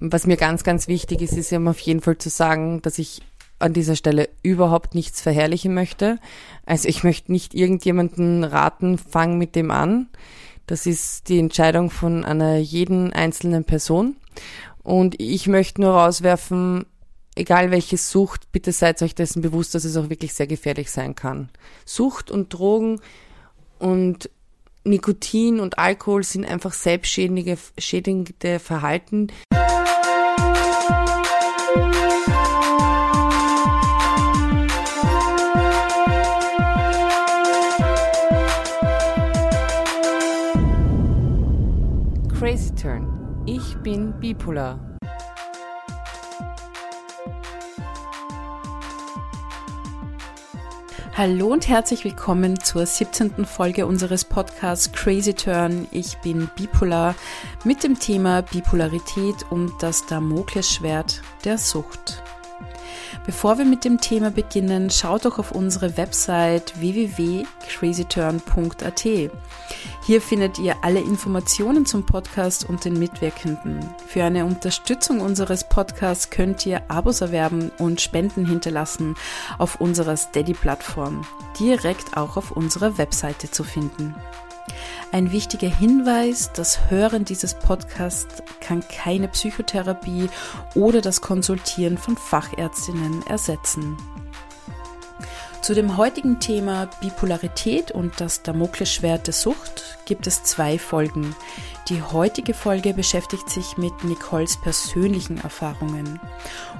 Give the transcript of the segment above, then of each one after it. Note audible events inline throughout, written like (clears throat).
Was mir ganz, ganz wichtig ist, ist eben auf jeden Fall zu sagen, dass ich an dieser Stelle überhaupt nichts verherrlichen möchte. Also ich möchte nicht irgendjemanden raten, fang mit dem an. Das ist die Entscheidung von einer jeden einzelnen Person. Und ich möchte nur rauswerfen, egal welche Sucht, bitte seid euch dessen bewusst, dass es auch wirklich sehr gefährlich sein kann. Sucht und Drogen und Nikotin und Alkohol sind einfach selbstschädigende schädigende Verhalten. Crazy Turn. Ich bin bipolar. Hallo und herzlich willkommen zur 17. Folge unseres Podcasts Crazy Turn. Ich bin bipolar mit dem Thema Bipolarität und das Damoklesschwert der Sucht. Bevor wir mit dem Thema beginnen, schaut doch auf unsere Website www.crazyturn.at. Hier findet ihr alle Informationen zum Podcast und den Mitwirkenden. Für eine Unterstützung unseres Podcasts könnt ihr Abos erwerben und Spenden hinterlassen auf unserer Steady-Plattform, direkt auch auf unserer Webseite zu finden. Ein wichtiger Hinweis, das Hören dieses Podcasts kann keine Psychotherapie oder das Konsultieren von Fachärztinnen ersetzen. Zu dem heutigen Thema Bipolarität und das Damoklesschwert der Sucht gibt es zwei Folgen. Die heutige Folge beschäftigt sich mit Nicoles persönlichen Erfahrungen.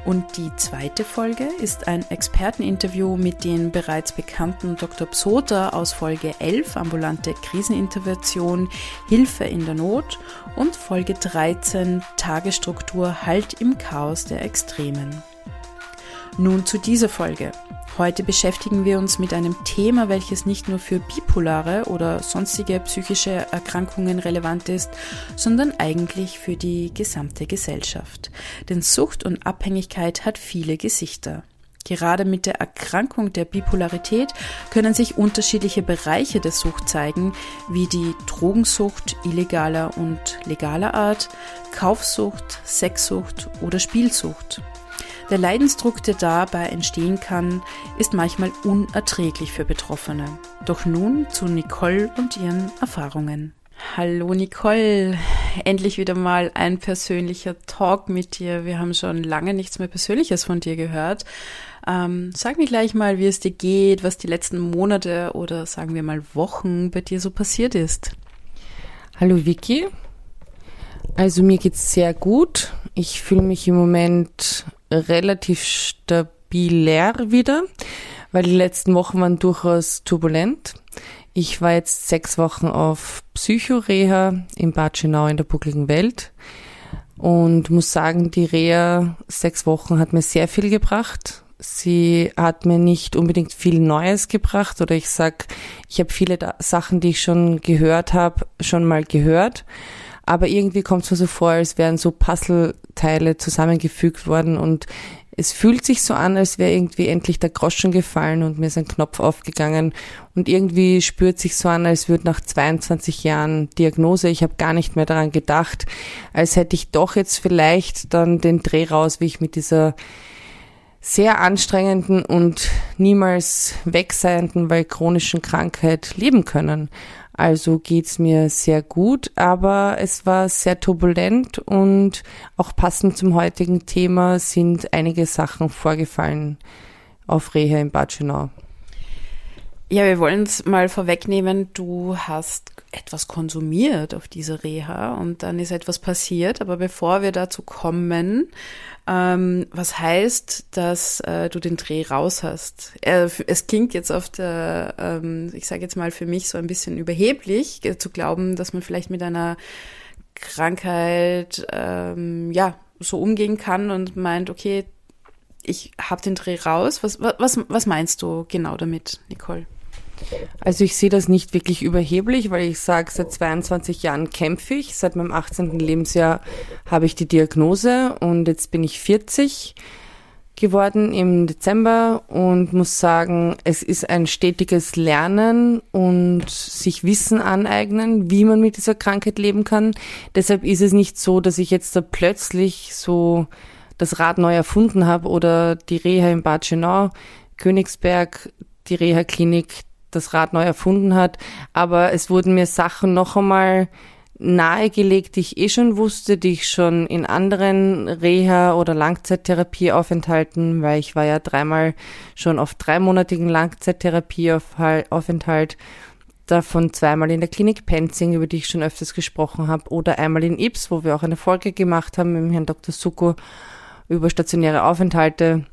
Und die zweite Folge ist ein Experteninterview mit den bereits bekannten Dr. Psoter aus Folge 11, ambulante Krisenintervention, Hilfe in der Not und Folge 13, Tagesstruktur Halt im Chaos der Extremen. Nun zu dieser Folge. Heute beschäftigen wir uns mit einem Thema, welches nicht nur für bipolare oder sonstige psychische Erkrankungen relevant ist, sondern eigentlich für die gesamte Gesellschaft. Denn Sucht und Abhängigkeit hat viele Gesichter. Gerade mit der Erkrankung der Bipolarität können sich unterschiedliche Bereiche der Sucht zeigen, wie die Drogensucht illegaler und legaler Art, Kaufsucht, Sexsucht oder Spielsucht. Der Leidensdruck, der dabei entstehen kann, ist manchmal unerträglich für Betroffene. Doch nun zu Nicole und ihren Erfahrungen. Hallo Nicole, endlich wieder mal ein persönlicher Talk mit dir. Wir haben schon lange nichts mehr Persönliches von dir gehört. Ähm, sag mir gleich mal, wie es dir geht, was die letzten Monate oder sagen wir mal Wochen bei dir so passiert ist. Hallo Vicky. Also mir geht's sehr gut. Ich fühle mich im Moment relativ stabiler wieder, weil die letzten Wochen waren durchaus turbulent. Ich war jetzt sechs Wochen auf Psychoreha in Bad Schönau in der buckligen Welt und muss sagen, die Reha sechs Wochen hat mir sehr viel gebracht. Sie hat mir nicht unbedingt viel Neues gebracht oder ich sag, ich habe viele Sachen, die ich schon gehört habe, schon mal gehört aber irgendwie kommt es mir so vor, als wären so Puzzleteile zusammengefügt worden und es fühlt sich so an, als wäre irgendwie endlich der Groschen gefallen und mir ist ein Knopf aufgegangen und irgendwie spürt sich so an, als würde nach 22 Jahren Diagnose, ich habe gar nicht mehr daran gedacht, als hätte ich doch jetzt vielleicht dann den Dreh raus, wie ich mit dieser sehr anstrengenden und niemals wegseienden, weil chronischen Krankheit leben können. Also geht's mir sehr gut, aber es war sehr turbulent und auch passend zum heutigen Thema sind einige Sachen vorgefallen auf Reha in Bad Schönau. Ja, wir wollen es mal vorwegnehmen. Du hast etwas konsumiert auf dieser Reha und dann ist etwas passiert. Aber bevor wir dazu kommen, ähm, was heißt, dass äh, du den Dreh raus hast? Äh, es klingt jetzt auf der, ähm, ich sage jetzt mal für mich so ein bisschen überheblich, äh, zu glauben, dass man vielleicht mit einer Krankheit ähm, ja so umgehen kann und meint, okay, ich habe den Dreh raus. Was, was, was meinst du genau damit, Nicole? Also ich sehe das nicht wirklich überheblich, weil ich sage, seit 22 Jahren kämpfe ich. Seit meinem 18. Lebensjahr habe ich die Diagnose und jetzt bin ich 40. geworden im Dezember und muss sagen, es ist ein stetiges Lernen und sich Wissen aneignen, wie man mit dieser Krankheit leben kann. Deshalb ist es nicht so, dass ich jetzt da plötzlich so das Rad neu erfunden habe oder die Reha in Bad Schönau, Königsberg, die Reha-Klinik das Rad neu erfunden hat. Aber es wurden mir Sachen noch einmal nahegelegt, die ich eh schon wusste, die ich schon in anderen Reha- oder Langzeittherapieaufenthalten, weil ich war ja dreimal schon auf dreimonatigen Langzeittherapieaufenthalt, davon zweimal in der Klinik Penzing, über die ich schon öfters gesprochen habe, oder einmal in Ips, wo wir auch eine Folge gemacht haben mit dem Herrn Dr. Suko über stationäre Aufenthalte.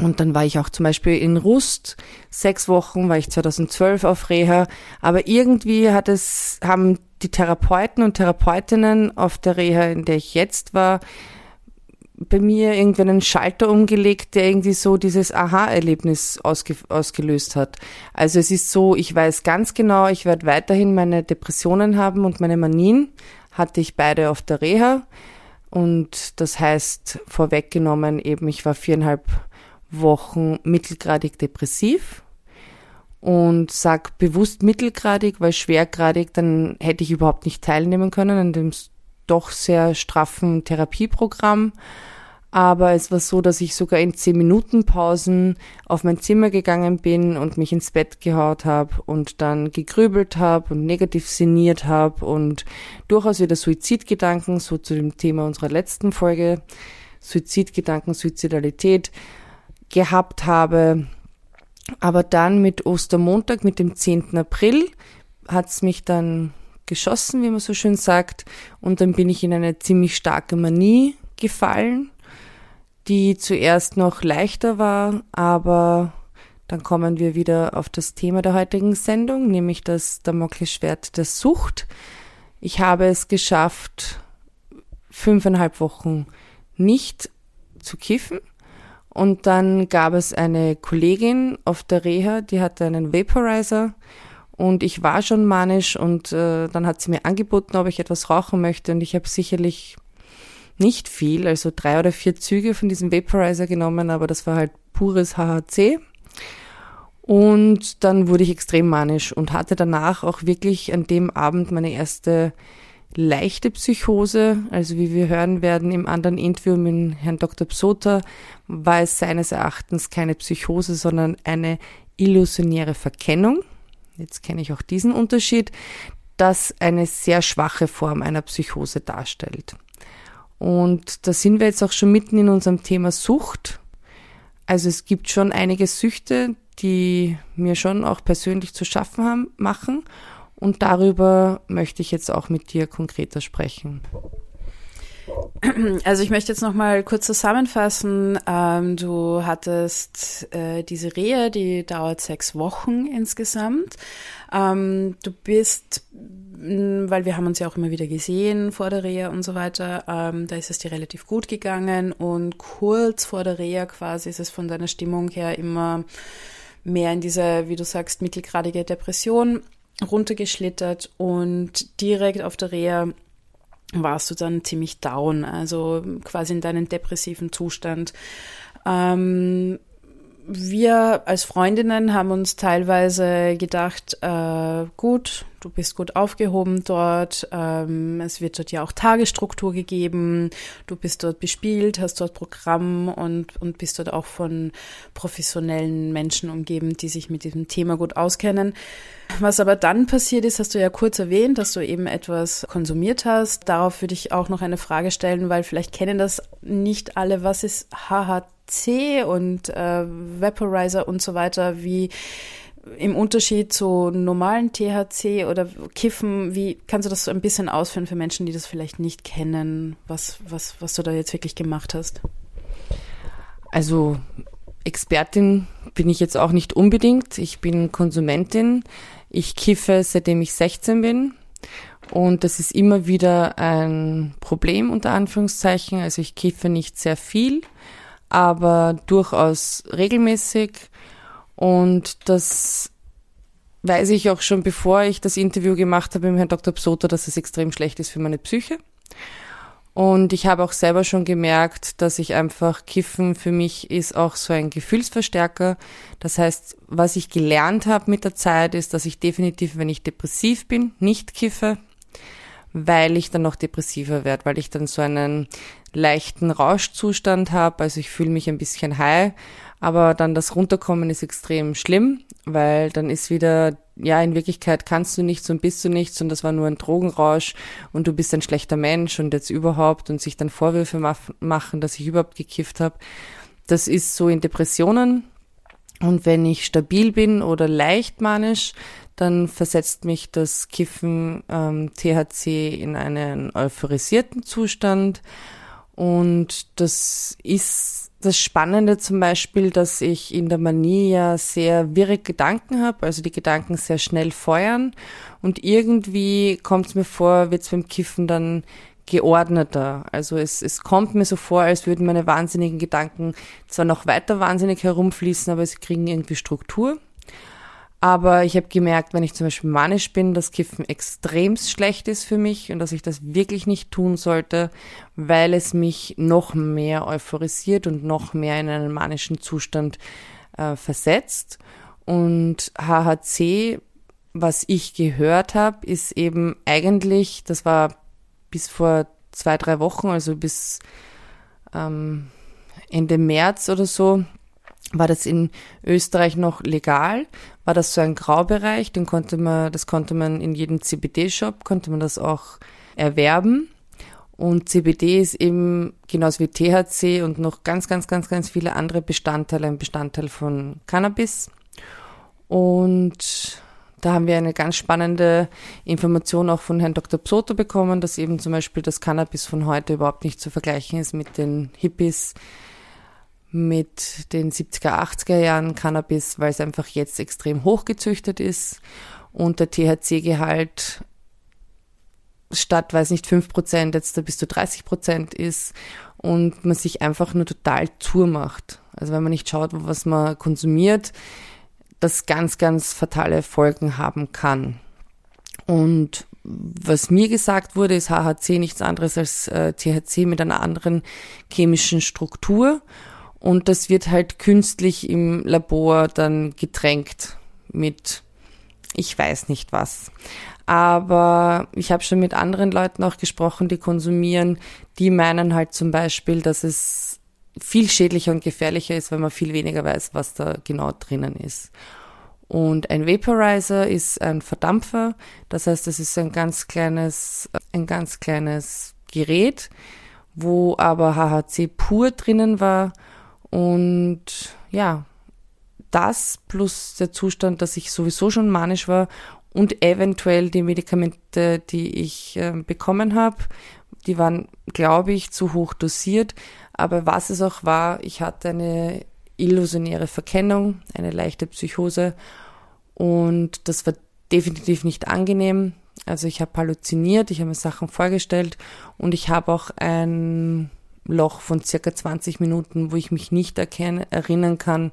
Und dann war ich auch zum Beispiel in Rust, sechs Wochen, war ich 2012 auf Reha. Aber irgendwie hat es, haben die Therapeuten und Therapeutinnen auf der Reha, in der ich jetzt war, bei mir irgendwie einen Schalter umgelegt, der irgendwie so dieses Aha-Erlebnis ausge ausgelöst hat. Also es ist so, ich weiß ganz genau, ich werde weiterhin meine Depressionen haben und meine Manien. Hatte ich beide auf der Reha. Und das heißt, vorweggenommen eben, ich war viereinhalb Wochen mittelgradig depressiv und sag bewusst mittelgradig, weil schwergradig, dann hätte ich überhaupt nicht teilnehmen können an dem doch sehr straffen Therapieprogramm. Aber es war so, dass ich sogar in zehn Minuten Pausen auf mein Zimmer gegangen bin und mich ins Bett gehaut habe und dann gegrübelt habe und negativ sinniert habe und durchaus wieder Suizidgedanken, so zu dem Thema unserer letzten Folge, Suizidgedanken, Suizidalität gehabt habe. Aber dann mit Ostermontag, mit dem 10. April, hat's mich dann geschossen, wie man so schön sagt, und dann bin ich in eine ziemlich starke Manie gefallen die zuerst noch leichter war, aber dann kommen wir wieder auf das Thema der heutigen Sendung, nämlich das Damoklesschwert der Sucht. Ich habe es geschafft, fünfeinhalb Wochen nicht zu kiffen. Und dann gab es eine Kollegin auf der Reha, die hatte einen Vaporizer und ich war schon manisch und äh, dann hat sie mir angeboten, ob ich etwas rauchen möchte und ich habe sicherlich nicht viel, also drei oder vier Züge von diesem Vaporizer genommen, aber das war halt pures HHC. Und dann wurde ich extrem manisch und hatte danach auch wirklich an dem Abend meine erste leichte Psychose. Also wie wir hören werden im anderen Interview mit Herrn Dr. Psota, war es seines Erachtens keine Psychose, sondern eine illusionäre Verkennung. Jetzt kenne ich auch diesen Unterschied, das eine sehr schwache Form einer Psychose darstellt. Und da sind wir jetzt auch schon mitten in unserem Thema Sucht. Also es gibt schon einige Süchte, die mir schon auch persönlich zu schaffen haben, machen. Und darüber möchte ich jetzt auch mit dir konkreter sprechen. Also ich möchte jetzt noch mal kurz zusammenfassen. Ähm, du hattest äh, diese Rehe, die dauert sechs Wochen insgesamt. Ähm, du bist weil wir haben uns ja auch immer wieder gesehen vor der Reha und so weiter. Ähm, da ist es dir relativ gut gegangen und kurz vor der Reha quasi ist es von deiner Stimmung her immer mehr in diese, wie du sagst, mittelgradige Depression runtergeschlittert und direkt auf der Reha warst du dann ziemlich down, also quasi in deinen depressiven Zustand. Ähm, wir als Freundinnen haben uns teilweise gedacht, äh, gut, du bist gut aufgehoben dort, ähm, es wird dort ja auch Tagesstruktur gegeben, du bist dort bespielt, hast dort Programm und, und bist dort auch von professionellen Menschen umgeben, die sich mit diesem Thema gut auskennen. Was aber dann passiert ist, hast du ja kurz erwähnt, dass du eben etwas konsumiert hast. Darauf würde ich auch noch eine Frage stellen, weil vielleicht kennen das nicht alle. Was ist HHC und äh, Vaporizer und so weiter? Wie im Unterschied zu normalen THC oder Kiffen, wie kannst du das so ein bisschen ausführen für Menschen, die das vielleicht nicht kennen, was, was, was du da jetzt wirklich gemacht hast? Also Expertin bin ich jetzt auch nicht unbedingt. Ich bin Konsumentin. Ich kiffe, seitdem ich 16 bin. Und das ist immer wieder ein Problem unter Anführungszeichen. Also ich kiffe nicht sehr viel, aber durchaus regelmäßig und das weiß ich auch schon, bevor ich das Interview gemacht habe mit Herrn Dr. Psota, dass es extrem schlecht ist für meine Psyche. Und ich habe auch selber schon gemerkt, dass ich einfach Kiffen für mich ist auch so ein Gefühlsverstärker. Das heißt, was ich gelernt habe mit der Zeit ist, dass ich definitiv, wenn ich depressiv bin, nicht kiffe, weil ich dann noch depressiver werde, weil ich dann so einen leichten Rauschzustand habe. Also ich fühle mich ein bisschen high, aber dann das Runterkommen ist extrem schlimm, weil dann ist wieder, ja, in Wirklichkeit kannst du nichts und bist du nichts und das war nur ein Drogenrausch und du bist ein schlechter Mensch und jetzt überhaupt und sich dann Vorwürfe machen, dass ich überhaupt gekifft habe. Das ist so in Depressionen. Und wenn ich stabil bin oder leicht manisch, dann versetzt mich das Kiffen ähm, THC in einen euphorisierten Zustand. Und das ist das Spannende zum Beispiel, dass ich in der Manie ja sehr wirre Gedanken habe, also die Gedanken sehr schnell feuern und irgendwie kommt es mir vor, wird es beim Kiffen dann geordneter. Also es, es kommt mir so vor, als würden meine wahnsinnigen Gedanken zwar noch weiter wahnsinnig herumfließen, aber sie kriegen irgendwie Struktur. Aber ich habe gemerkt, wenn ich zum Beispiel manisch bin, dass Kiffen extremst schlecht ist für mich und dass ich das wirklich nicht tun sollte, weil es mich noch mehr euphorisiert und noch mehr in einen manischen Zustand äh, versetzt. Und HHC, was ich gehört habe, ist eben eigentlich, das war bis vor zwei, drei Wochen, also bis ähm, Ende März oder so, war das in Österreich noch legal, war das so ein Graubereich, den konnte man, das konnte man in jedem CBD-Shop, konnte man das auch erwerben. Und CBD ist eben genauso wie THC und noch ganz, ganz, ganz, ganz viele andere Bestandteile, ein Bestandteil von Cannabis. Und da haben wir eine ganz spannende Information auch von Herrn Dr. Psoto bekommen, dass eben zum Beispiel das Cannabis von heute überhaupt nicht zu vergleichen ist mit den Hippies, mit den 70er, 80er Jahren Cannabis, weil es einfach jetzt extrem hochgezüchtet ist und der THC-Gehalt statt, weiß nicht, 5% jetzt da bis zu 30% ist und man sich einfach nur total zur macht. Also wenn man nicht schaut, was man konsumiert, das ganz, ganz fatale Folgen haben kann. Und was mir gesagt wurde, ist HHC nichts anderes als äh, THC mit einer anderen chemischen Struktur und das wird halt künstlich im Labor dann getränkt mit ich weiß nicht was. Aber ich habe schon mit anderen Leuten auch gesprochen, die konsumieren, die meinen halt zum Beispiel, dass es viel schädlicher und gefährlicher ist, weil man viel weniger weiß, was da genau drinnen ist. Und ein Vaporizer ist ein Verdampfer, das heißt, es ist ein ganz kleines, ein ganz kleines Gerät, wo aber HHC pur drinnen war und ja, das plus der Zustand, dass ich sowieso schon manisch war und eventuell die Medikamente, die ich äh, bekommen habe, die waren, glaube ich, zu hoch dosiert. Aber was es auch war, ich hatte eine illusionäre Verkennung, eine leichte Psychose und das war definitiv nicht angenehm. Also ich habe halluziniert, ich habe mir Sachen vorgestellt und ich habe auch ein Loch von circa 20 Minuten, wo ich mich nicht erkennen, erinnern kann,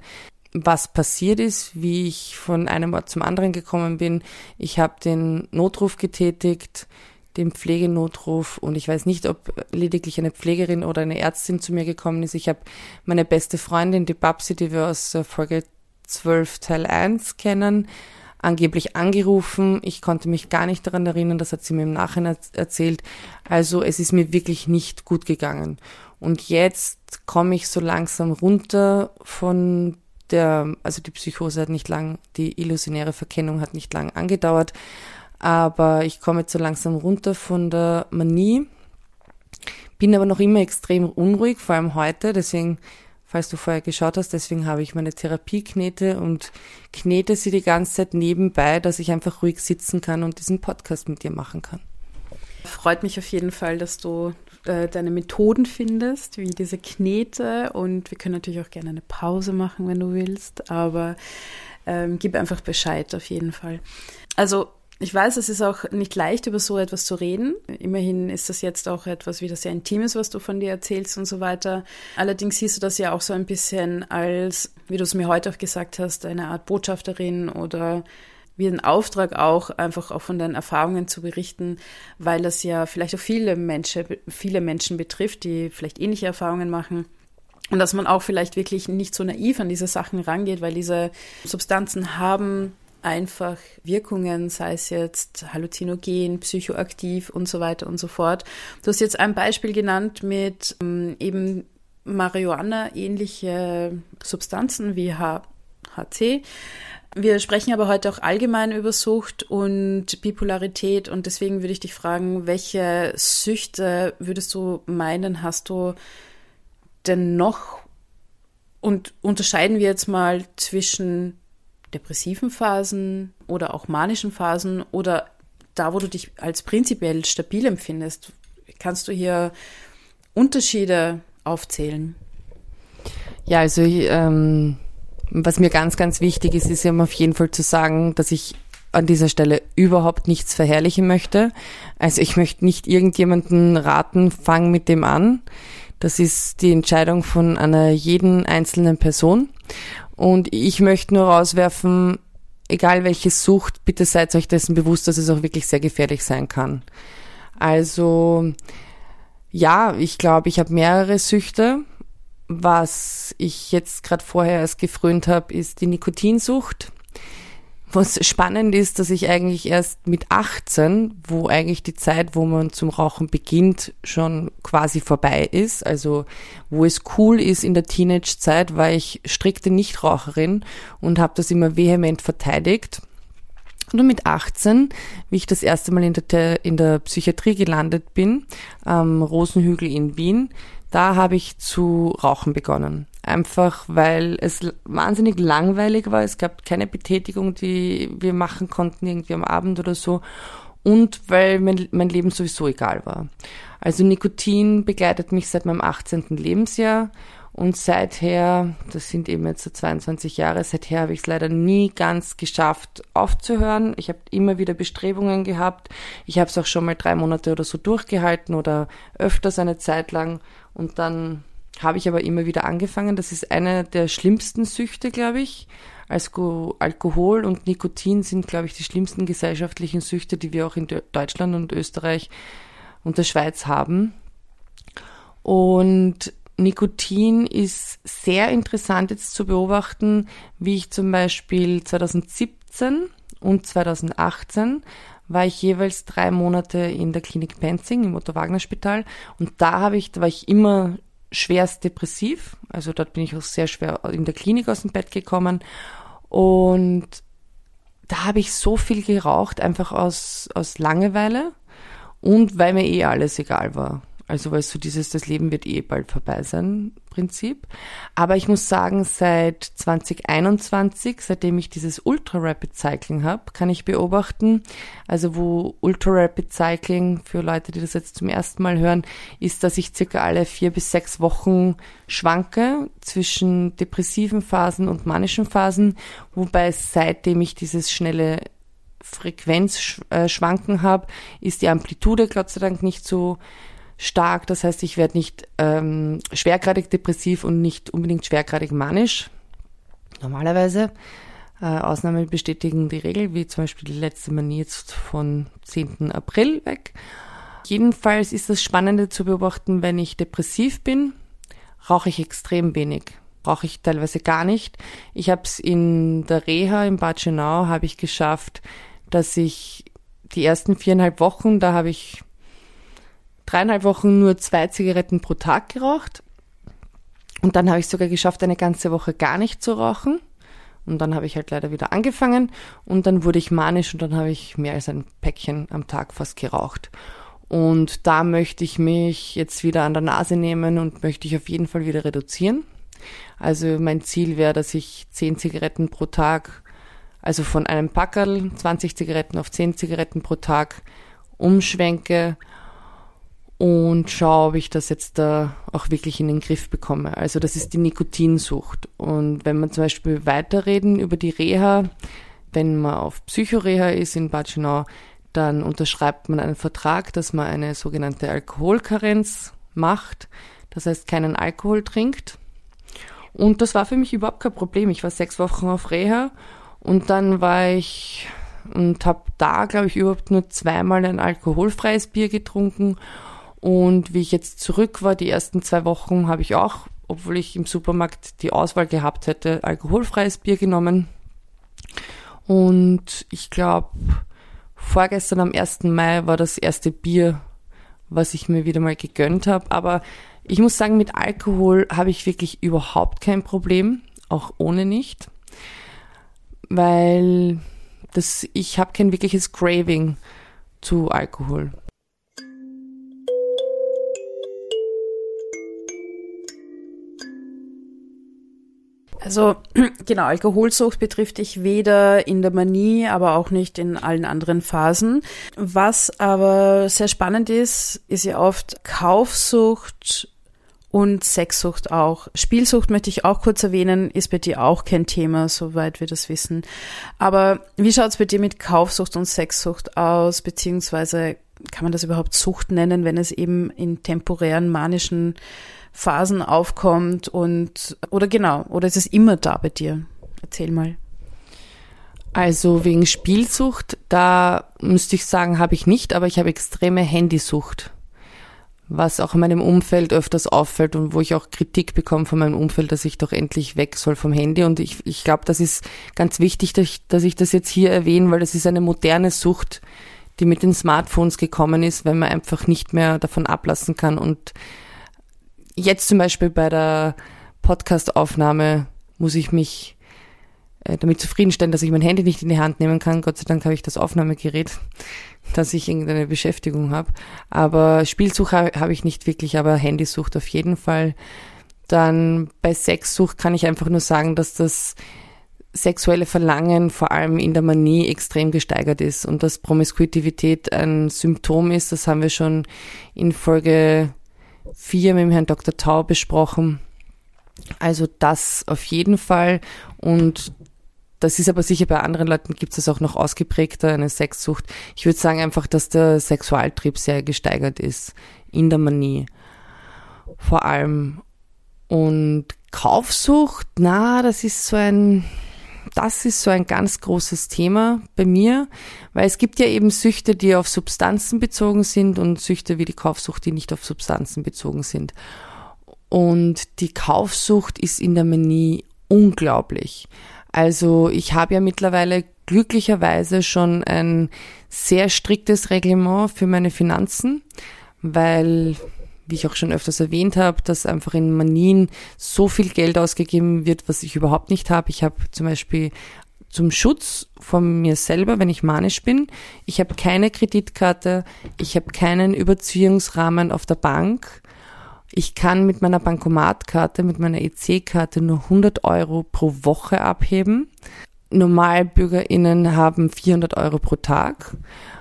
was passiert ist, wie ich von einem Ort zum anderen gekommen bin. Ich habe den Notruf getätigt, den Pflegenotruf und ich weiß nicht, ob lediglich eine Pflegerin oder eine Ärztin zu mir gekommen ist. Ich habe meine beste Freundin, die Babsi, die wir aus Folge 12 Teil 1 kennen, angeblich angerufen. Ich konnte mich gar nicht daran erinnern, das hat sie mir im Nachhinein erzählt. Also es ist mir wirklich nicht gut gegangen. Und jetzt komme ich so langsam runter von der, also die Psychose hat nicht lang, die illusionäre Verkennung hat nicht lang angedauert, aber ich komme jetzt so langsam runter von der Manie, bin aber noch immer extrem unruhig, vor allem heute, deswegen falls du vorher geschaut hast. Deswegen habe ich meine Therapieknete und knete sie die ganze Zeit nebenbei, dass ich einfach ruhig sitzen kann und diesen Podcast mit dir machen kann. Freut mich auf jeden Fall, dass du äh, deine Methoden findest, wie diese Knete. Und wir können natürlich auch gerne eine Pause machen, wenn du willst. Aber ähm, gib einfach Bescheid auf jeden Fall. Also ich weiß, es ist auch nicht leicht, über so etwas zu reden. Immerhin ist das jetzt auch etwas wieder sehr Intimes, was du von dir erzählst und so weiter. Allerdings siehst du das ja auch so ein bisschen als, wie du es mir heute auch gesagt hast, eine Art Botschafterin oder wie ein Auftrag auch, einfach auch von deinen Erfahrungen zu berichten, weil das ja vielleicht auch viele Menschen, viele Menschen betrifft, die vielleicht ähnliche Erfahrungen machen. Und dass man auch vielleicht wirklich nicht so naiv an diese Sachen rangeht, weil diese Substanzen haben einfach Wirkungen, sei es jetzt halluzinogen, psychoaktiv und so weiter und so fort. Du hast jetzt ein Beispiel genannt mit ähm, eben Marihuana-ähnliche Substanzen wie HC. Wir sprechen aber heute auch allgemein über Sucht und Bipolarität und deswegen würde ich dich fragen, welche Süchte würdest du meinen, hast du denn noch? Und unterscheiden wir jetzt mal zwischen depressiven Phasen oder auch manischen Phasen oder da, wo du dich als prinzipiell stabil empfindest? Kannst du hier Unterschiede aufzählen? Ja, also ähm, was mir ganz, ganz wichtig ist, ist ja auf jeden Fall zu sagen, dass ich an dieser Stelle überhaupt nichts verherrlichen möchte. Also ich möchte nicht irgendjemanden raten, fang mit dem an. Das ist die Entscheidung von einer jeden einzelnen Person. Und ich möchte nur rauswerfen, egal welche Sucht, bitte seid euch dessen bewusst, dass es auch wirklich sehr gefährlich sein kann. Also ja, ich glaube, ich habe mehrere Süchte. Was ich jetzt gerade vorher erst gefrönt habe, ist die Nikotinsucht. Was spannend ist, dass ich eigentlich erst mit 18, wo eigentlich die Zeit, wo man zum Rauchen beginnt, schon quasi vorbei ist, also wo es cool ist in der Teenage-Zeit, war ich strikte Nichtraucherin und habe das immer vehement verteidigt. Und mit 18, wie ich das erste Mal in der, in der Psychiatrie gelandet bin, am Rosenhügel in Wien, da habe ich zu rauchen begonnen. Einfach weil es wahnsinnig langweilig war. Es gab keine Betätigung, die wir machen konnten irgendwie am Abend oder so. Und weil mein, mein Leben sowieso egal war. Also Nikotin begleitet mich seit meinem 18. Lebensjahr und seither, das sind eben jetzt so 22 Jahre, seither habe ich es leider nie ganz geschafft aufzuhören. Ich habe immer wieder Bestrebungen gehabt. Ich habe es auch schon mal drei Monate oder so durchgehalten oder öfters eine Zeit lang. Und dann habe ich aber immer wieder angefangen. Das ist eine der schlimmsten Süchte, glaube ich. Also Alkohol und Nikotin sind, glaube ich, die schlimmsten gesellschaftlichen Süchte, die wir auch in Deutschland und Österreich und der Schweiz haben. Und Nikotin ist sehr interessant jetzt zu beobachten, wie ich zum Beispiel 2017 und 2018 war ich jeweils drei Monate in der Klinik Penzing im Otto-Wagner-Spital und da habe ich, da war ich immer schwerst depressiv, also dort bin ich auch sehr schwer in der Klinik aus dem Bett gekommen. Und da habe ich so viel geraucht, einfach aus, aus Langeweile. Und weil mir eh alles egal war. Also weil so dieses, das Leben wird eh bald vorbei sein, Prinzip. Aber ich muss sagen, seit 2021, seitdem ich dieses Ultra Rapid Cycling habe, kann ich beobachten, also wo Ultra Rapid Cycling für Leute, die das jetzt zum ersten Mal hören, ist, dass ich circa alle vier bis sechs Wochen schwanke zwischen depressiven Phasen und manischen Phasen, wobei seitdem ich dieses schnelle Frequenzschwanken äh, habe, ist die Amplitude Gott sei Dank nicht so stark. Das heißt, ich werde nicht ähm, schwergradig depressiv und nicht unbedingt schwergradig manisch. Normalerweise. Äh, Ausnahmen bestätigen die Regel, wie zum Beispiel die letzte Manie jetzt von 10. April weg. Jedenfalls ist das Spannende zu beobachten, wenn ich depressiv bin, rauche ich extrem wenig. Rauche ich teilweise gar nicht. Ich habe es in der Reha in Bad Schönau habe ich geschafft, dass ich die ersten viereinhalb Wochen, da habe ich dreieinhalb Wochen nur zwei Zigaretten pro Tag geraucht. Und dann habe ich sogar geschafft, eine ganze Woche gar nicht zu rauchen. Und dann habe ich halt leider wieder angefangen und dann wurde ich manisch und dann habe ich mehr als ein Päckchen am Tag fast geraucht. Und da möchte ich mich jetzt wieder an der Nase nehmen und möchte ich auf jeden Fall wieder reduzieren. Also mein Ziel wäre, dass ich zehn Zigaretten pro Tag, also von einem Packerl 20 Zigaretten auf zehn Zigaretten pro Tag umschwenke und schaue, ob ich das jetzt da auch wirklich in den Griff bekomme. Also das ist die Nikotinsucht. Und wenn wir zum Beispiel weiterreden über die Reha, wenn man auf Psychoreha ist in Bad Schönau, dann unterschreibt man einen Vertrag, dass man eine sogenannte Alkoholkarenz macht. Das heißt, keinen Alkohol trinkt. Und das war für mich überhaupt kein Problem. Ich war sechs Wochen auf Reha und dann war ich und habe da, glaube ich, überhaupt nur zweimal ein alkoholfreies Bier getrunken. Und wie ich jetzt zurück war, die ersten zwei Wochen, habe ich auch, obwohl ich im Supermarkt die Auswahl gehabt hätte, alkoholfreies Bier genommen. Und ich glaube, vorgestern am 1. Mai war das erste Bier, was ich mir wieder mal gegönnt habe. Aber ich muss sagen, mit Alkohol habe ich wirklich überhaupt kein Problem, auch ohne nicht, weil das, ich habe kein wirkliches Craving zu Alkohol. Also (clears throat) genau, Alkoholsucht betrifft dich weder in der Manie, aber auch nicht in allen anderen Phasen. Was aber sehr spannend ist, ist ja oft Kaufsucht und Sexsucht auch. Spielsucht möchte ich auch kurz erwähnen, ist bei dir auch kein Thema, soweit wir das wissen. Aber wie schaut es bei dir mit Kaufsucht und Sexsucht aus, beziehungsweise kann man das überhaupt Sucht nennen, wenn es eben in temporären manischen Phasen aufkommt und oder genau, oder ist es immer da bei dir? Erzähl mal. Also wegen Spielsucht, da müsste ich sagen, habe ich nicht, aber ich habe extreme Handysucht was auch in meinem Umfeld öfters auffällt und wo ich auch Kritik bekomme von meinem Umfeld, dass ich doch endlich weg soll vom Handy. Und ich, ich glaube, das ist ganz wichtig, dass ich, dass ich das jetzt hier erwähne, weil das ist eine moderne Sucht, die mit den Smartphones gekommen ist, wenn man einfach nicht mehr davon ablassen kann. Und jetzt zum Beispiel bei der Podcastaufnahme muss ich mich äh, damit zufriedenstellen, dass ich mein Handy nicht in die Hand nehmen kann. Gott sei Dank habe ich das Aufnahmegerät (laughs) dass ich irgendeine Beschäftigung habe. Aber Spielsucht habe ich nicht wirklich, aber Handysucht auf jeden Fall. Dann bei Sexsucht kann ich einfach nur sagen, dass das sexuelle Verlangen vor allem in der Manie extrem gesteigert ist und dass Promiskuitivität ein Symptom ist. Das haben wir schon in Folge 4 mit dem Herrn Dr. Tau besprochen. Also das auf jeden Fall und das ist aber sicher bei anderen Leuten gibt es auch noch ausgeprägter, eine Sexsucht. Ich würde sagen einfach, dass der Sexualtrieb sehr gesteigert ist in der Manie. Vor allem. Und Kaufsucht, na, das ist so ein, das ist so ein ganz großes Thema bei mir, weil es gibt ja eben Süchte, die auf Substanzen bezogen sind und Süchte wie die Kaufsucht, die nicht auf Substanzen bezogen sind. Und die Kaufsucht ist in der Manie unglaublich. Also ich habe ja mittlerweile glücklicherweise schon ein sehr striktes Reglement für meine Finanzen, weil, wie ich auch schon öfters erwähnt habe, dass einfach in Manien so viel Geld ausgegeben wird, was ich überhaupt nicht habe. Ich habe zum Beispiel zum Schutz von mir selber, wenn ich manisch bin. Ich habe keine Kreditkarte, ich habe keinen Überziehungsrahmen auf der Bank ich kann mit meiner Bankomatkarte, mit meiner EC-Karte nur 100 Euro pro Woche abheben. NormalbürgerInnen haben 400 Euro pro Tag.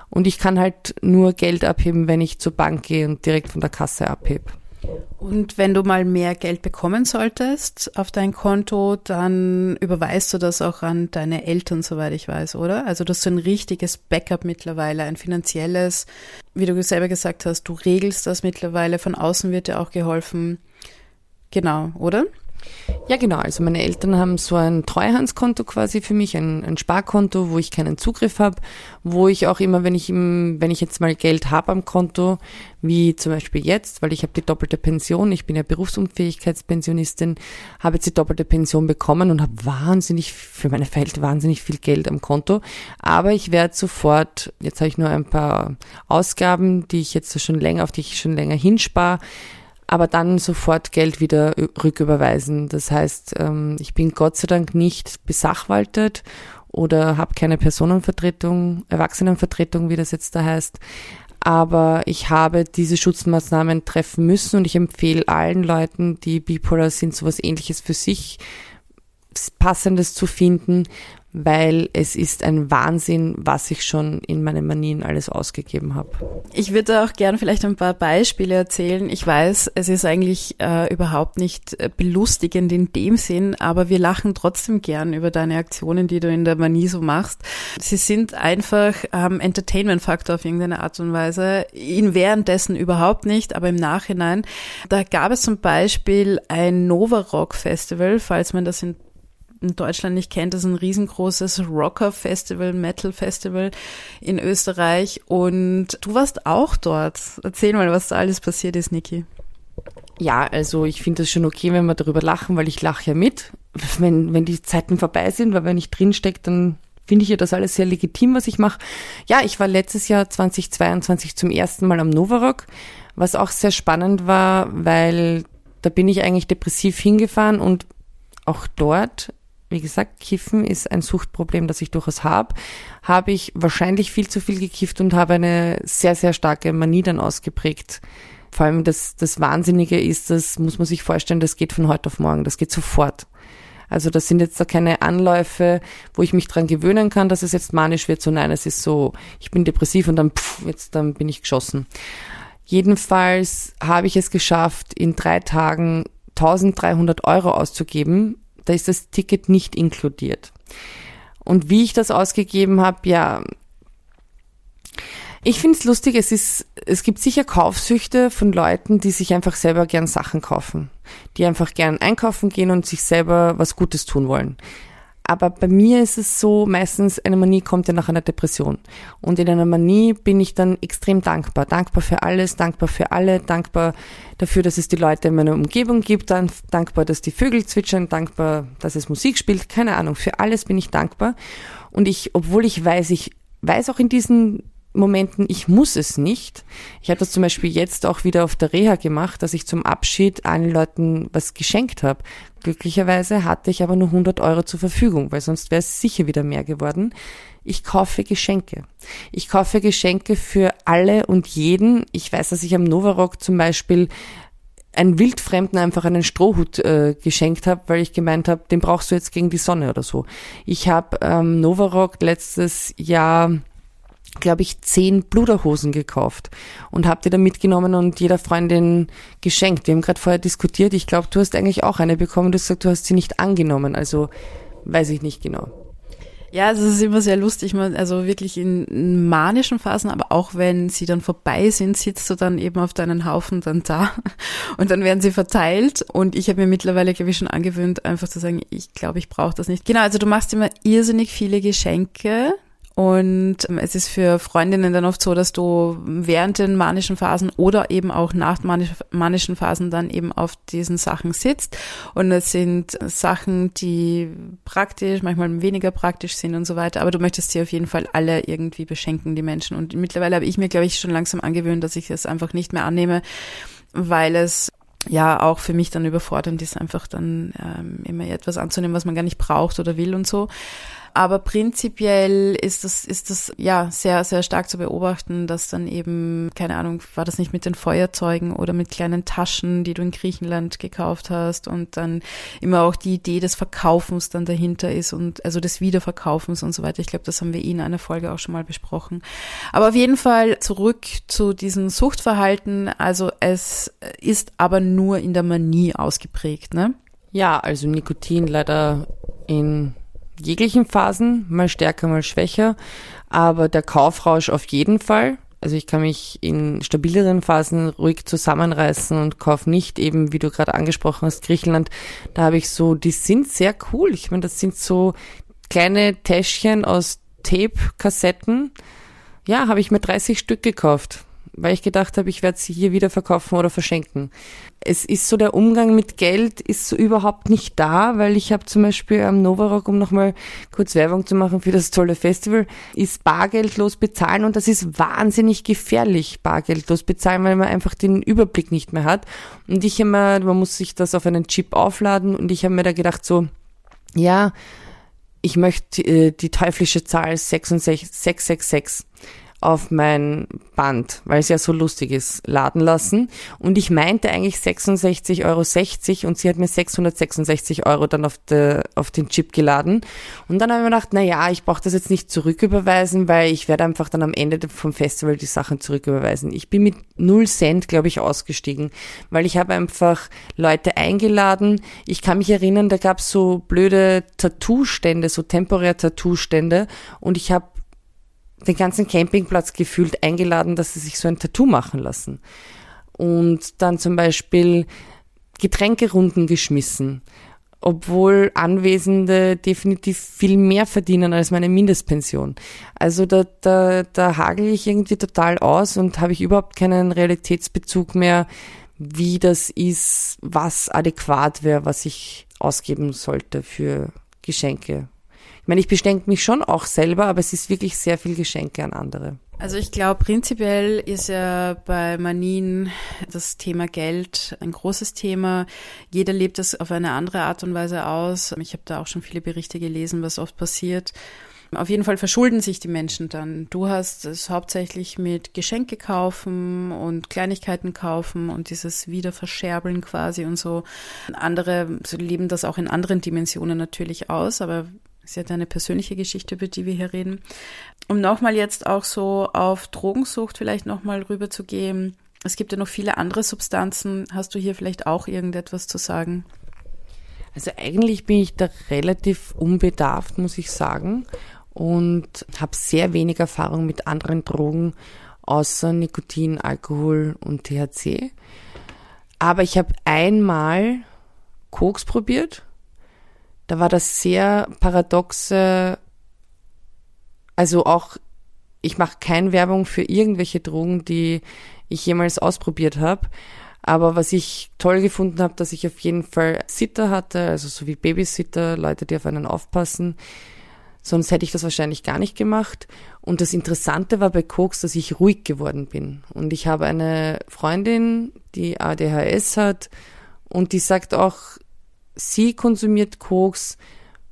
Und ich kann halt nur Geld abheben, wenn ich zur Bank gehe und direkt von der Kasse abhebe. Und wenn du mal mehr Geld bekommen solltest auf dein Konto, dann überweist du das auch an deine Eltern, soweit ich weiß, oder? Also du hast so ein richtiges Backup mittlerweile, ein finanzielles, wie du selber gesagt hast, du regelst das mittlerweile, von außen wird dir auch geholfen. Genau, oder? Ja, genau. Also meine Eltern haben so ein Treuhandskonto quasi für mich, ein, ein Sparkonto, wo ich keinen Zugriff habe, wo ich auch immer, wenn ich im, wenn ich jetzt mal Geld habe am Konto, wie zum Beispiel jetzt, weil ich habe die doppelte Pension, ich bin ja Berufsunfähigkeitspensionistin, habe jetzt die doppelte Pension bekommen und habe wahnsinnig, für meine Verhältnisse wahnsinnig viel Geld am Konto. Aber ich werde sofort, jetzt habe ich nur ein paar Ausgaben, die ich jetzt schon länger, auf die ich schon länger hinspare, aber dann sofort Geld wieder rücküberweisen. Das heißt, ähm, ich bin Gott sei Dank nicht besachwaltet oder habe keine Personenvertretung, Erwachsenenvertretung, wie das jetzt da heißt. Aber ich habe diese Schutzmaßnahmen treffen müssen und ich empfehle allen Leuten, die bipolar sind, sowas ähnliches für sich passendes zu finden, weil es ist ein Wahnsinn, was ich schon in meinen Manien alles ausgegeben habe. Ich würde auch gerne vielleicht ein paar Beispiele erzählen. Ich weiß, es ist eigentlich äh, überhaupt nicht äh, belustigend in dem Sinn, aber wir lachen trotzdem gern über deine Aktionen, die du in der Manie so machst. Sie sind einfach ähm, Entertainment-Faktor auf irgendeine Art und Weise. In währenddessen überhaupt nicht, aber im Nachhinein. Da gab es zum Beispiel ein Nova Rock Festival, falls man das in Deutschland nicht kennt, das ist ein riesengroßes Rocker-Festival, Metal-Festival in Österreich. Und du warst auch dort. Erzähl mal, was da alles passiert ist, Niki. Ja, also ich finde das schon okay, wenn wir darüber lachen, weil ich lache ja mit, wenn, wenn die Zeiten vorbei sind, weil wenn ich drinstecke, dann finde ich ja das alles sehr legitim, was ich mache. Ja, ich war letztes Jahr 2022 zum ersten Mal am Novarock, was auch sehr spannend war, weil da bin ich eigentlich depressiv hingefahren und auch dort, wie gesagt, Kiffen ist ein Suchtproblem, das ich durchaus habe, habe ich wahrscheinlich viel zu viel gekifft und habe eine sehr, sehr starke Manie dann ausgeprägt. Vor allem das, das Wahnsinnige ist, das muss man sich vorstellen, das geht von heute auf morgen, das geht sofort. Also das sind jetzt da keine Anläufe, wo ich mich dran gewöhnen kann, dass es jetzt manisch wird. So nein, es ist so, ich bin depressiv und dann, pff, jetzt dann bin ich geschossen. Jedenfalls habe ich es geschafft, in drei Tagen 1300 Euro auszugeben. Da ist das Ticket nicht inkludiert. Und wie ich das ausgegeben habe, ja, ich finde es lustig, es ist, es gibt sicher Kaufsüchte von Leuten, die sich einfach selber gern Sachen kaufen. Die einfach gern einkaufen gehen und sich selber was Gutes tun wollen. Aber bei mir ist es so, meistens eine Manie kommt ja nach einer Depression. Und in einer Manie bin ich dann extrem dankbar. Dankbar für alles, dankbar für alle, dankbar dafür, dass es die Leute in meiner Umgebung gibt, dankbar, dass die Vögel zwitschern, dankbar, dass es Musik spielt, keine Ahnung. Für alles bin ich dankbar. Und ich, obwohl ich weiß, ich weiß auch in diesen Momenten, ich muss es nicht. Ich habe das zum Beispiel jetzt auch wieder auf der Reha gemacht, dass ich zum Abschied allen Leuten was geschenkt habe. Glücklicherweise hatte ich aber nur 100 Euro zur Verfügung, weil sonst wäre es sicher wieder mehr geworden. Ich kaufe Geschenke. Ich kaufe Geschenke für alle und jeden. Ich weiß, dass ich am Novarock zum Beispiel einen Wildfremden einfach einen Strohhut äh, geschenkt habe, weil ich gemeint habe, den brauchst du jetzt gegen die Sonne oder so. Ich habe ähm, Novarock letztes Jahr glaube ich, zehn Bluderhosen gekauft und habe die dann mitgenommen und jeder Freundin geschenkt. Wir haben gerade vorher diskutiert. Ich glaube, du hast eigentlich auch eine bekommen. Du hast gesagt, du hast sie nicht angenommen. Also weiß ich nicht genau. Ja, also es ist immer sehr lustig, also wirklich in manischen Phasen, aber auch wenn sie dann vorbei sind, sitzt du dann eben auf deinen Haufen dann da (laughs) und dann werden sie verteilt und ich habe mir mittlerweile, glaube ich, schon angewöhnt, einfach zu sagen, ich glaube, ich brauche das nicht. Genau, also du machst immer irrsinnig viele Geschenke, und ähm, es ist für Freundinnen dann oft so, dass du während den manischen Phasen oder eben auch nach manischen Phasen dann eben auf diesen Sachen sitzt. Und es sind Sachen, die praktisch, manchmal weniger praktisch sind und so weiter. Aber du möchtest sie auf jeden Fall alle irgendwie beschenken, die Menschen. Und mittlerweile habe ich mir, glaube ich, schon langsam angewöhnt, dass ich es einfach nicht mehr annehme, weil es ja auch für mich dann überfordernd ist, einfach dann ähm, immer etwas anzunehmen, was man gar nicht braucht oder will und so. Aber prinzipiell ist das, ist das ja sehr, sehr stark zu beobachten, dass dann eben, keine Ahnung, war das nicht mit den Feuerzeugen oder mit kleinen Taschen, die du in Griechenland gekauft hast und dann immer auch die Idee des Verkaufens dann dahinter ist und also des Wiederverkaufens und so weiter. Ich glaube, das haben wir in einer Folge auch schon mal besprochen. Aber auf jeden Fall zurück zu diesem Suchtverhalten. Also es ist aber nur in der Manie ausgeprägt, ne? Ja, also Nikotin leider in jeglichen Phasen, mal stärker, mal schwächer, aber der Kaufrausch auf jeden Fall. Also ich kann mich in stabileren Phasen ruhig zusammenreißen und kaufe nicht eben, wie du gerade angesprochen hast, Griechenland. Da habe ich so, die sind sehr cool. Ich meine, das sind so kleine Täschchen aus Tape-Kassetten. Ja, habe ich mir 30 Stück gekauft weil ich gedacht habe, ich werde sie hier wieder verkaufen oder verschenken. Es ist so, der Umgang mit Geld ist so überhaupt nicht da, weil ich habe zum Beispiel am Novarock, um nochmal kurz Werbung zu machen für das tolle Festival, ist bargeldlos bezahlen und das ist wahnsinnig gefährlich, bargeldlos bezahlen, weil man einfach den Überblick nicht mehr hat. Und ich immer, man muss sich das auf einen Chip aufladen und ich habe mir da gedacht so, ja, ich möchte äh, die teuflische Zahl 66, 666 auf mein Band, weil es ja so lustig ist, laden lassen. Und ich meinte eigentlich 66,60 Euro und sie hat mir 666 Euro dann auf, de, auf den Chip geladen. Und dann habe ich mir gedacht, na ja, ich brauche das jetzt nicht zurücküberweisen, weil ich werde einfach dann am Ende vom Festival die Sachen zurücküberweisen. Ich bin mit null Cent, glaube ich, ausgestiegen, weil ich habe einfach Leute eingeladen. Ich kann mich erinnern, da gab es so blöde Tattoo-Stände, so temporär Tattoo-Stände und ich habe den ganzen Campingplatz gefühlt eingeladen, dass sie sich so ein Tattoo machen lassen. Und dann zum Beispiel Getränkerunden geschmissen. obwohl Anwesende definitiv viel mehr verdienen als meine Mindestpension. Also da, da, da hagel ich irgendwie total aus und habe ich überhaupt keinen Realitätsbezug mehr, wie das ist, was adäquat wäre, was ich ausgeben sollte für Geschenke. Ich meine, ich beschenke mich schon auch selber, aber es ist wirklich sehr viel Geschenke an andere. Also ich glaube, prinzipiell ist ja bei Manien das Thema Geld ein großes Thema. Jeder lebt das auf eine andere Art und Weise aus. Ich habe da auch schon viele Berichte gelesen, was oft passiert. Auf jeden Fall verschulden sich die Menschen dann. Du hast es hauptsächlich mit Geschenke kaufen und Kleinigkeiten kaufen und dieses Wiederverscherbeln quasi und so. Andere leben das auch in anderen Dimensionen natürlich aus, aber ist ja deine persönliche Geschichte, über die wir hier reden. Um nochmal jetzt auch so auf Drogensucht vielleicht nochmal rüber zu gehen. Es gibt ja noch viele andere Substanzen. Hast du hier vielleicht auch irgendetwas zu sagen? Also eigentlich bin ich da relativ unbedarft, muss ich sagen, und habe sehr wenig Erfahrung mit anderen Drogen außer Nikotin, Alkohol und THC. Aber ich habe einmal Koks probiert da war das sehr paradoxe, also auch, ich mache keine Werbung für irgendwelche Drogen, die ich jemals ausprobiert habe. Aber was ich toll gefunden habe, dass ich auf jeden Fall Sitter hatte, also so wie Babysitter, Leute, die auf einen aufpassen. Sonst hätte ich das wahrscheinlich gar nicht gemacht. Und das Interessante war bei Koks, dass ich ruhig geworden bin. Und ich habe eine Freundin, die ADHS hat und die sagt auch, sie konsumiert Koks,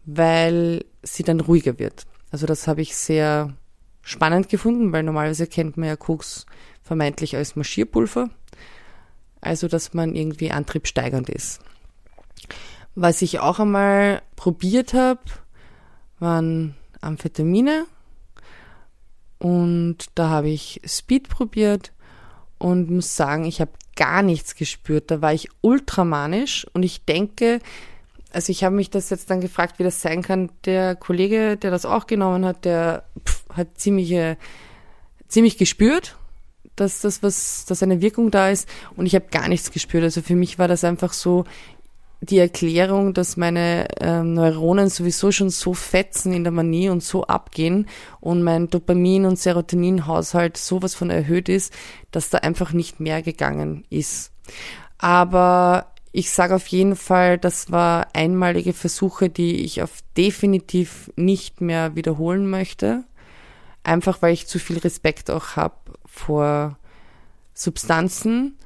weil sie dann ruhiger wird. Also das habe ich sehr spannend gefunden, weil normalerweise kennt man ja Koks vermeintlich als Marschierpulver. Also dass man irgendwie antriebssteigernd ist. Was ich auch einmal probiert habe, waren Amphetamine. Und da habe ich Speed probiert und muss sagen, ich habe gar nichts gespürt. Da war ich ultramanisch und ich denke, also ich habe mich das jetzt dann gefragt, wie das sein kann. Der Kollege, der das auch genommen hat, der pff, hat ziemlich, ziemlich gespürt, dass das was, dass eine Wirkung da ist und ich habe gar nichts gespürt. Also für mich war das einfach so, die Erklärung, dass meine ähm, Neuronen sowieso schon so fetzen in der Manie und so abgehen und mein Dopamin- und Serotoninhaushalt sowas von erhöht ist, dass da einfach nicht mehr gegangen ist. Aber ich sage auf jeden Fall, das war einmalige Versuche, die ich auf definitiv nicht mehr wiederholen möchte. Einfach weil ich zu viel Respekt auch habe vor Substanzen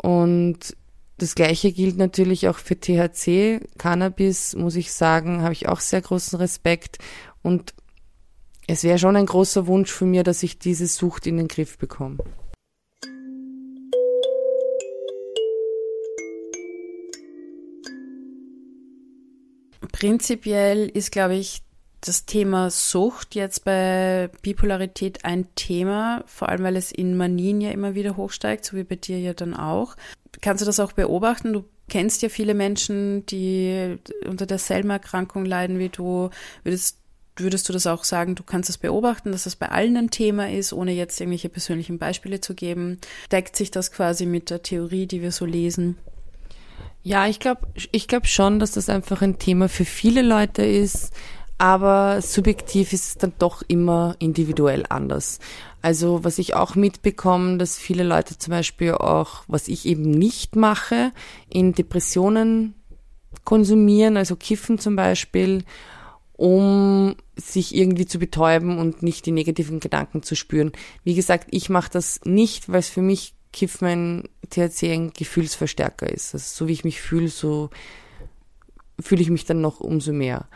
und das gleiche gilt natürlich auch für THC. Cannabis, muss ich sagen, habe ich auch sehr großen Respekt. Und es wäre schon ein großer Wunsch von mir, dass ich diese Sucht in den Griff bekomme. Prinzipiell ist, glaube ich, das Thema Sucht jetzt bei Bipolarität ein Thema, vor allem weil es in Manien ja immer wieder hochsteigt, so wie bei dir ja dann auch. Kannst du das auch beobachten? Du kennst ja viele Menschen, die unter derselben Erkrankung leiden wie du. Würdest, würdest du das auch sagen, du kannst das beobachten, dass das bei allen ein Thema ist, ohne jetzt irgendwelche persönlichen Beispiele zu geben? Deckt sich das quasi mit der Theorie, die wir so lesen? Ja, ich glaube ich glaub schon, dass das einfach ein Thema für viele Leute ist aber subjektiv ist es dann doch immer individuell anders. Also was ich auch mitbekomme, dass viele Leute zum Beispiel auch, was ich eben nicht mache, in Depressionen konsumieren, also kiffen zum Beispiel, um sich irgendwie zu betäuben und nicht die negativen Gedanken zu spüren. Wie gesagt, ich mache das nicht, weil es für mich Kiffen ein THC ein Gefühlsverstärker ist. Also so wie ich mich fühle, so fühle ich mich dann noch umso mehr.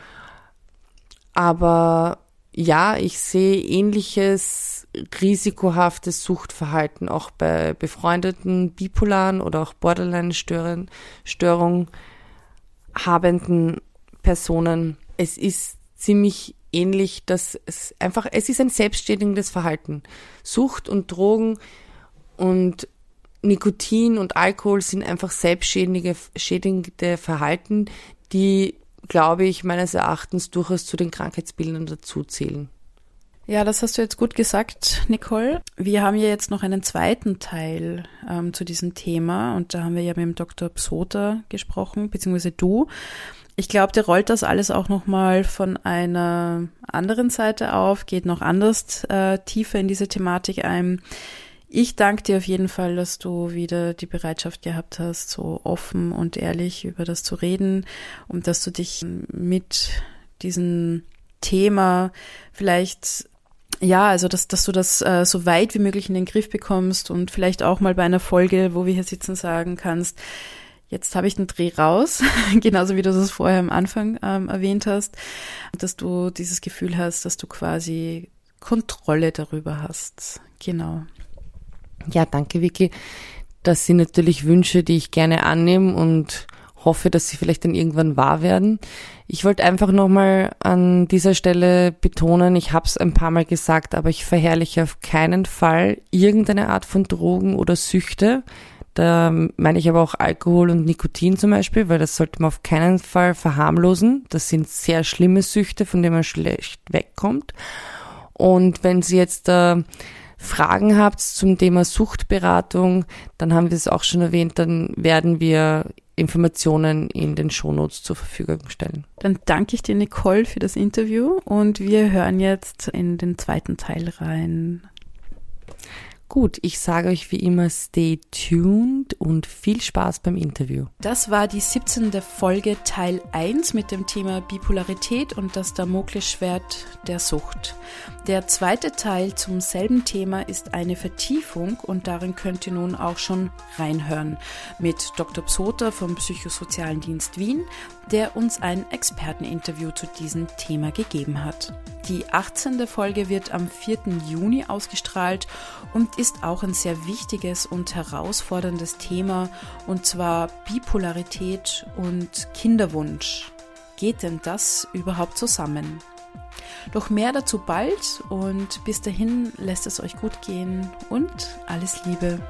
Aber ja, ich sehe ähnliches risikohaftes Suchtverhalten auch bei befreundeten bipolaren oder auch Borderline-Störung habenden Personen. Es ist ziemlich ähnlich, dass es einfach, es ist ein selbstständiges Verhalten. Sucht und Drogen und Nikotin und Alkohol sind einfach selbstschädigende schädigende Verhalten, die glaube ich, meines Erachtens durchaus zu den Krankheitsbildern dazuzählen. Ja, das hast du jetzt gut gesagt, Nicole. Wir haben ja jetzt noch einen zweiten Teil ähm, zu diesem Thema und da haben wir ja mit dem Dr. Psoter gesprochen, beziehungsweise du. ich glaube, der rollt das alles auch nochmal von einer anderen Seite auf, geht noch anders äh, tiefer in diese Thematik ein. Ich danke dir auf jeden Fall, dass du wieder die Bereitschaft gehabt hast, so offen und ehrlich über das zu reden und dass du dich mit diesem Thema vielleicht ja, also dass, dass du das äh, so weit wie möglich in den Griff bekommst und vielleicht auch mal bei einer Folge, wo wir hier sitzen, sagen kannst, jetzt habe ich den Dreh raus, (laughs) genauso wie du es vorher am Anfang ähm, erwähnt hast, dass du dieses Gefühl hast, dass du quasi Kontrolle darüber hast. Genau. Ja, danke, Vicky. Das sind natürlich Wünsche, die ich gerne annehme und hoffe, dass sie vielleicht dann irgendwann wahr werden. Ich wollte einfach nochmal an dieser Stelle betonen, ich habe es ein paar Mal gesagt, aber ich verherrliche auf keinen Fall irgendeine Art von Drogen oder Süchte. Da meine ich aber auch Alkohol und Nikotin zum Beispiel, weil das sollte man auf keinen Fall verharmlosen. Das sind sehr schlimme Süchte, von denen man schlecht wegkommt. Und wenn Sie jetzt äh, Fragen habt zum Thema Suchtberatung, dann haben wir es auch schon erwähnt, dann werden wir Informationen in den Shownotes zur Verfügung stellen. Dann danke ich dir, Nicole, für das Interview und wir hören jetzt in den zweiten Teil rein. Gut, ich sage euch wie immer, stay tuned und viel Spaß beim Interview. Das war die 17. Folge Teil 1 mit dem Thema Bipolarität und das Damoklesschwert der Sucht. Der zweite Teil zum selben Thema ist eine Vertiefung und darin könnt ihr nun auch schon reinhören mit Dr. Psoter vom Psychosozialen Dienst Wien, der uns ein Experteninterview zu diesem Thema gegeben hat. Die 18. Folge wird am 4. Juni ausgestrahlt und ist auch ein sehr wichtiges und herausforderndes Thema, und zwar Bipolarität und Kinderwunsch. Geht denn das überhaupt zusammen? Doch mehr dazu bald und bis dahin lässt es euch gut gehen und alles Liebe.